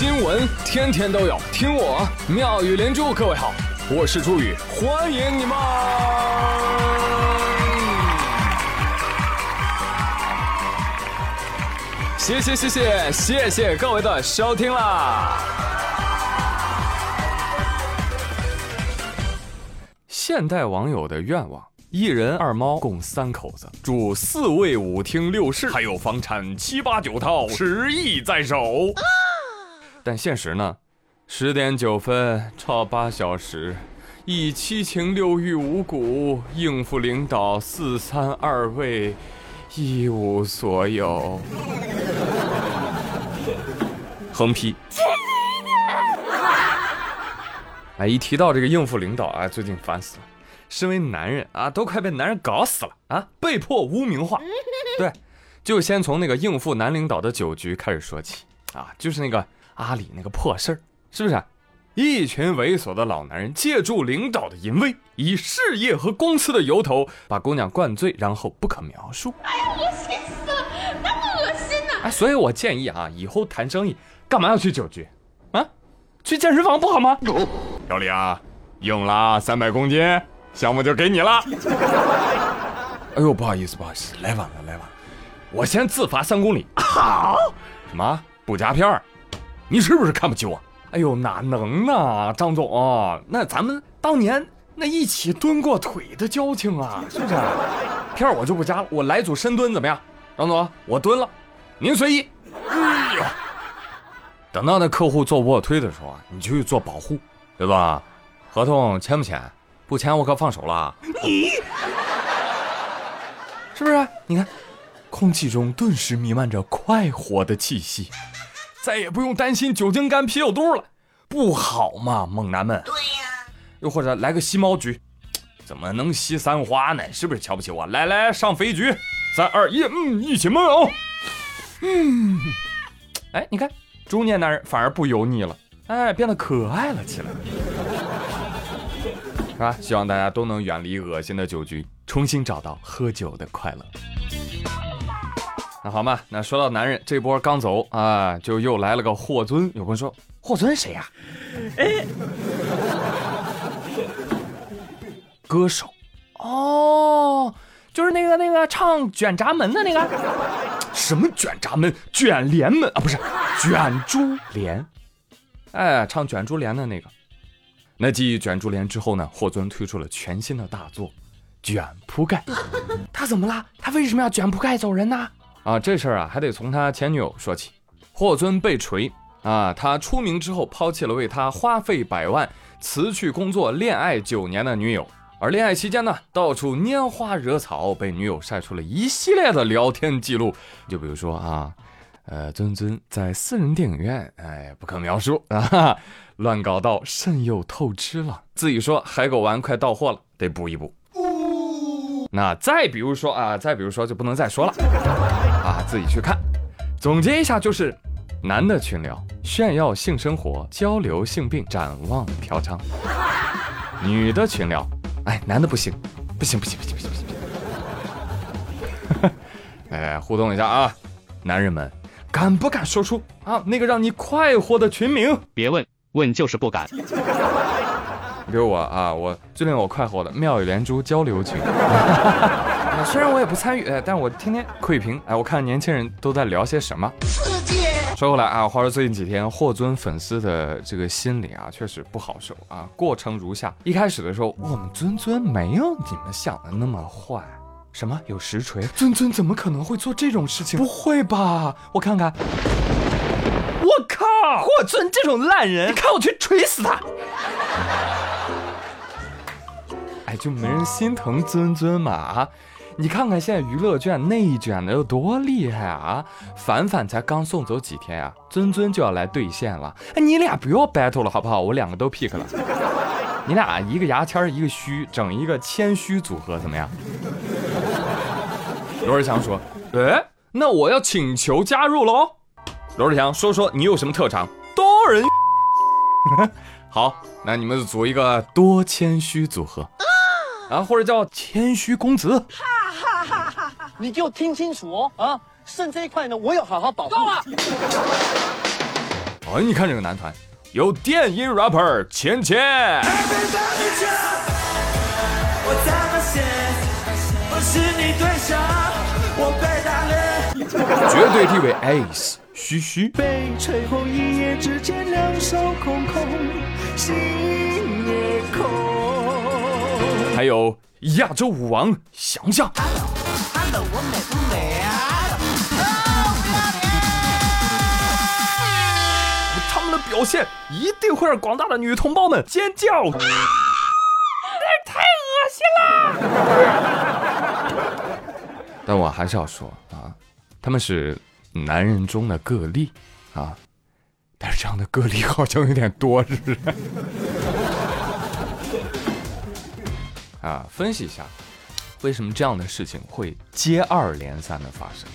新闻天天都有，听我妙语连珠。各位好，我是朱宇，欢迎你们！谢谢谢谢谢谢各位的收听啦！现代网友的愿望：一人二猫共三口子，住四卫五厅六室，还有房产七八九套，十亿在手。但现实呢？十点九分超八小时，以七情六欲五谷应付领导四三二位，一无所有。横批。哎，一提到这个应付领导啊，最近烦死了。身为男人啊，都快被男人搞死了啊，被迫污名化。对，就先从那个应付男领导的酒局开始说起啊，就是那个。阿里那个破事儿，是不是？一群猥琐的老男人借助领导的淫威，以事业和公司的由头把姑娘灌醉，然后不可描述。哎呀，恶心死了，那么恶心呢？哎，所以我建议啊，以后谈生意干嘛要去酒局？啊，去健身房不好吗？小李啊，硬了三百公斤，项目就给你了。哎呦，不好意思，不好意思，来晚了，来晚了。我先自罚三公里。好，什么不加片儿？你是不是看不起我？哎呦，哪能呢，张总，那咱们当年那一起蹲过腿的交情啊，是不是？片儿我就不加了，我来组深蹲怎么样？张总，我蹲了，您随意。哎呦，等到那客户做卧推的时候啊，你就去做保护，对吧？合同签不签？不签我可放手了。你是不是？你看，空气中顿时弥漫着快活的气息。再也不用担心酒精肝、啤酒肚了，不好吗，猛男们？对呀。又或者来个吸猫局，怎么能吸三花呢？是不是瞧不起我？来来，上肥局，三二一，嗯，一起闷哦。嗯，哎，你看，中年男人反而不油腻了，哎，变得可爱了起来，是吧？希望大家都能远离恶心的酒局，重新找到喝酒的快乐。那好嘛，那说到男人，这波刚走啊，就又来了个霍尊。有朋友说，霍尊谁呀？哎，歌手哦，就是那个那个唱卷闸门的那个，什么卷闸门？卷帘门啊，不是卷珠帘。哎，唱卷珠帘的那个。那继卷珠帘之后呢，霍尊推出了全新的大作《卷铺盖》。他怎么了？他为什么要卷铺盖走人呢？啊，这事儿啊，还得从他前女友说起。霍尊被锤啊，他出名之后抛弃了为他花费百万、辞去工作、恋爱九年的女友，而恋爱期间呢，到处拈花惹草，被女友晒出了一系列的聊天记录。就比如说啊，呃，尊尊在私人电影院，哎，不可描述啊，乱搞到肾又透支了，自己说海狗丸快到货了，得补一补。那再比如说啊，再比如说就不能再说了 啊，自己去看。总结一下就是：男的群聊炫耀性生活，交流性病，展望嫖娼；女的群聊，哎，男的不行，不行不行不行不行不行。哎，互动一下啊，男人们敢不敢说出啊那个让你快活的群名？别问问就是不敢。给我啊！我最令我快活的妙语连珠交流群，虽然我也不参与，但我天天窥屏。哎，我看年轻人都在聊些什么。说回来啊，话说最近几天霍尊粉丝的这个心理啊，确实不好受啊。过程如下：一开始的时候，我们尊尊没有你们想的那么坏。什么有实锤？尊尊怎么可能会做这种事情？不会吧？我看看。我靠！霍尊这种烂人，你看我去锤死他！哎，就没人心疼尊尊嘛啊！你看看现在娱乐圈内卷的有多厉害啊！凡凡才刚送走几天啊，尊尊就要来兑现了。哎，你俩不要 battle 了好不好？我两个都 pick 了。你俩一个牙签一个虚，整一个谦虚组合怎么样？罗志祥说：“哎，那我要请求加入喽。”罗志祥说说你有什么特长？多人。好，那你们组一个多谦虚组合。啊，或者叫谦虚公子。哈哈哈哈哈！你给我听清楚哦，啊，肾这一块呢，我有好好保护。哦，你看这个男团，有电音 rapper 芊芊，我才发现我是你对手，我被打脸，绝对地位 ace 嘘嘘，被吹红一夜之间两手空空，心也空。还有亚洲舞王翔翔。他们的表现一定会让广大的女同胞们尖叫。太恶心了！但我还是要说啊，他们是男人中的个例啊，但是这样的个例好像有点多，是不是？啊，分析一下，为什么这样的事情会接二连三的发生？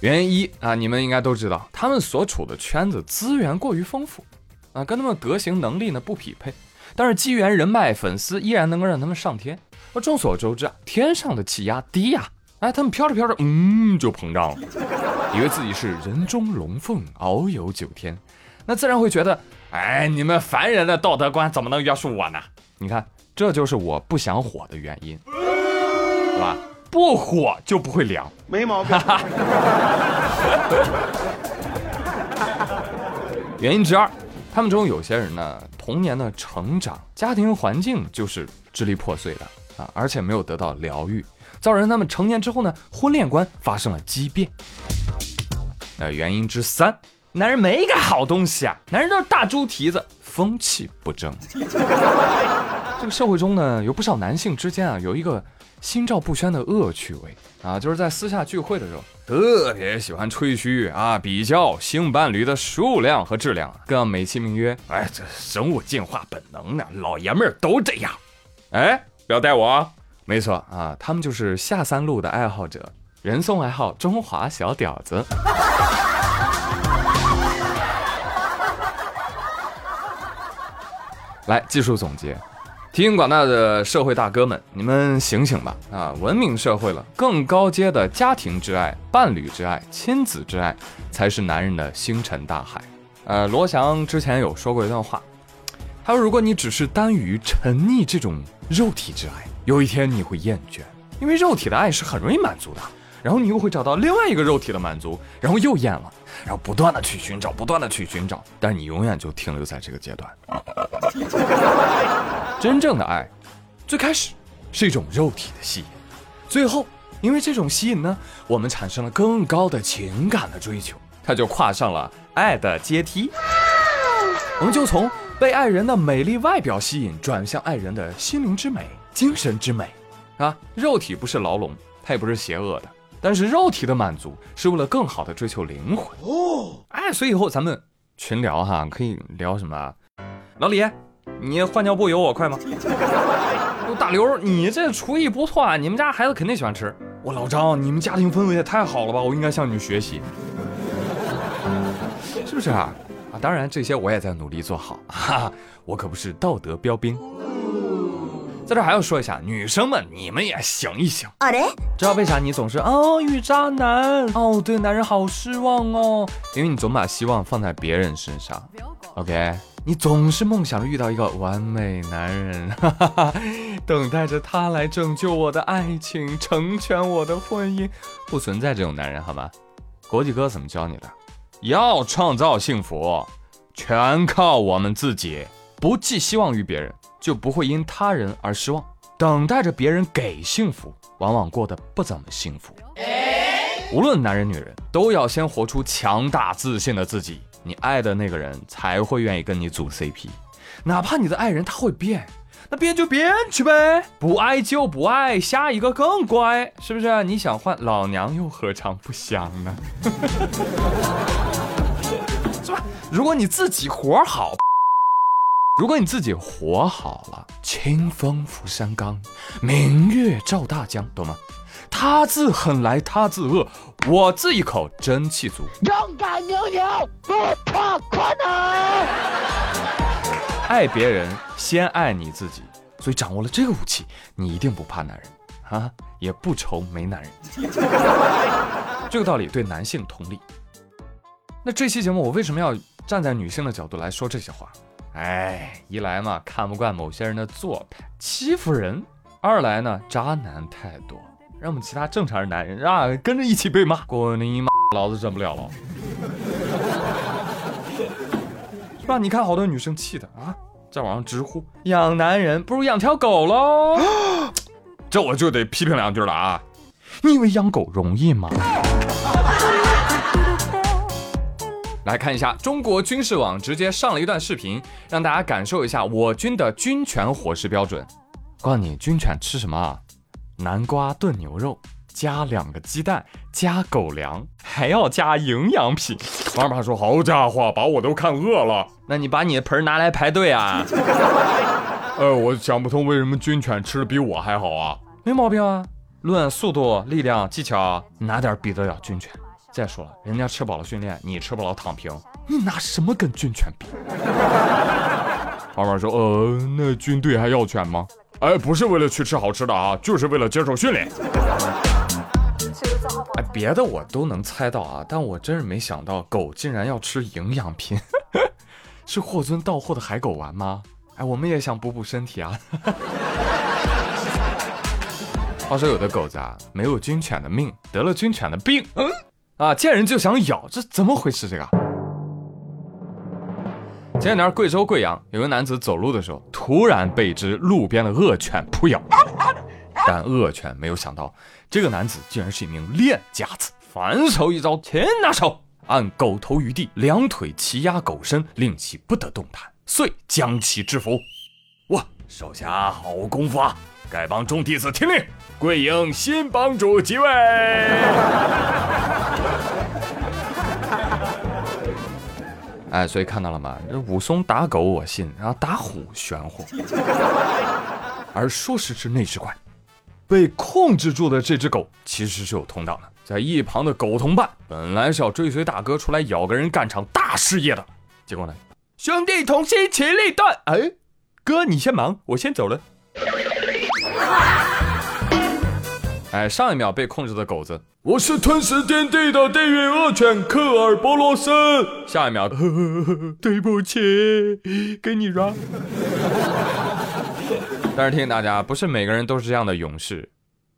原因一啊，你们应该都知道，他们所处的圈子资源过于丰富，啊，跟他们德行能力呢不匹配。但是机缘人脉粉丝依然能够让他们上天。而众所周知啊，天上的气压低呀、哎，他们飘着飘着，嗯，就膨胀了，以为自己是人中龙凤，遨游九天，那自然会觉得，哎，你们凡人的道德观怎么能约束我呢？你看，这就是我不想火的原因，对吧？不火就不会凉。没毛病。原因之二，他们中有些人呢，童年的成长、家庭环境就是支离破碎的啊，而且没有得到疗愈，造成他们成年之后呢，婚恋观发生了畸变。那原因之三，男人没个好东西啊，男人都是大猪蹄子，风气不正。这个社会中呢，有不少男性之间啊，有一个心照不宣的恶趣味啊，就是在私下聚会的时候，特别喜欢吹嘘啊，比较性伴侣的数量和质量，更美其名曰，哎，这生物进化本能呢，老爷们儿都这样。哎，不要带我！没错啊，他们就是下三路的爱好者，人送外号“中华小屌子”。来，技术总结。提醒广大的社会大哥们，你们醒醒吧！啊，文明社会了，更高阶的家庭之爱、伴侣之爱、亲子之爱，才是男人的星辰大海。呃，罗翔之前有说过一段话，他说：“如果你只是耽于沉溺这种肉体之爱，有一天你会厌倦，因为肉体的爱是很容易满足的。然后你又会找到另外一个肉体的满足，然后又厌了，然后不断的去寻找，不断的去寻找，但是你永远就停留在这个阶段。真正的爱，最开始是一种肉体的吸引，最后因为这种吸引呢，我们产生了更高的情感的追求，它就跨上了爱的阶梯。我们就从被爱人的美丽外表吸引，转向爱人的心灵之美、精神之美。啊，肉体不是牢笼，它也不是邪恶的，但是肉体的满足是为了更好的追求灵魂。哦，哎，所以以后咱们群聊哈，可以聊什么啊？老李，你换尿布有我快吗？大刘，你这厨艺不错啊，你们家孩子肯定喜欢吃。我老张，你们家庭氛围也太好了吧，我应该向你学习，是不是啊？啊，当然这些我也在努力做好，哈哈，我可不是道德标兵。在这还要说一下，女生们你们也醒一醒。あれ？知道为啥你总是哦遇渣男哦对男人好失望哦？因为你总把希望放在别人身上。OK，你总是梦想着遇到一个完美男人，哈哈哈，等待着他来拯救我的爱情，成全我的婚姻。不存在这种男人好吗？国际哥怎么教你的？要创造幸福，全靠我们自己。不寄希望于别人，就不会因他人而失望。等待着别人给幸福，往往过得不怎么幸福。无论男人女人，都要先活出强大自信的自己，你爱的那个人才会愿意跟你组 CP。哪怕你的爱人他会变，那变就变去呗，不爱就不爱，下一个更乖，是不是？你想换老娘又何尝不想呢？是吧？如果你自己活好。如果你自己活好了，清风拂山岗，明月照大江，懂吗？他自狠来他自恶，我自一口真气足。勇敢牛牛，不怕困难。爱别人先爱你自己，所以掌握了这个武器，你一定不怕男人啊，也不愁没男人。这个道理对男性同理。那这期节目我为什么要站在女性的角度来说这些话。哎，一来嘛看不惯某些人的做派，欺负人；二来呢渣男太多，让我们其他正常的男人啊跟着一起被骂。滚你妈！老子忍不了了，是吧？你看好多女生气的啊，在网上直呼养男人不如养条狗喽。这我就得批评两句了啊！你以为养狗容易吗？来看一下中国军事网直接上了一段视频，让大家感受一下我军的军犬伙食标准。告诉你，军犬吃什么啊？南瓜炖牛肉，加两个鸡蛋，加狗粮，还要加营养品。妈妈说：“好家伙，把我都看饿了。”那你把你的盆拿来排队啊？呃，我想不通为什么军犬吃的比我还好啊？没毛病啊，论速度、力量、技巧，哪点比得了军犬？再说了，人家吃饱了训练，你吃不了躺平，你拿什么跟军犬比？妈妈说：“呃，那军队还要犬吗？哎，不是为了去吃好吃的啊，就是为了接受训练。”哎，别的我都能猜到啊，但我真是没想到狗竟然要吃营养品，是霍尊到货的海狗丸吗？哎，我们也想补补身体啊。话说有的狗子啊，没有军犬的命，得了军犬的病，嗯，啊，见人就想咬，这怎么回事？这个？前两天贵州贵阳有个男子走路的时候，突然被一只路边的恶犬扑咬，但恶犬没有想到，这个男子竟然是一名练家子，反手一招，擒拿手，按狗头于地，两腿齐压狗身，令其不得动弹。遂将其制服。哇，手下好功夫啊！丐帮众弟子听令，贵营新帮主即位。哎，所以看到了吗？这武松打狗我信，然后打虎玄乎。而说时迟，那时快，被控制住的这只狗其实是有通道的。在一旁的狗同伴本来是要追随大哥出来咬个人，干场大事业的，结果呢？兄弟同心，其利断。哎，哥，你先忙，我先走了。哎，上一秒被控制的狗子，我是吞食天地的地狱恶犬科尔波罗斯。下一秒，呵呵呵对不起，给你让。但是提醒大家，不是每个人都是这样的勇士，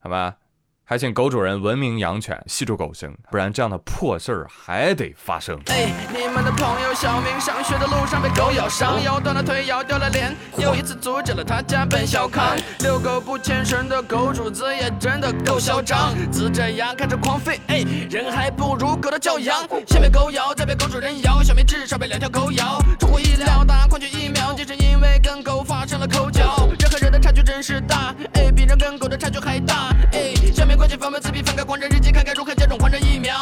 好吧？还请狗主人文明养犬，系住狗绳，不然这样的破事儿还得发生。哎，你们的朋友小明上学的路上被狗咬伤，咬断了腿，咬掉了脸。又一次阻止了他家奔小康，遛狗不牵绳的狗主子也真的够嚣张，呲着牙看着狂吠，哎，人还不如狗的教养。先被狗咬，再被狗主人咬，小明至少被两条狗咬。出乎意料，打狂犬疫苗，竟是因为跟狗发生了口角。人和人的差距真是大，哎，比人跟狗的差距还大，哎，解方面，自闭分开，狂人日记，看该如何接种狂人疫苗。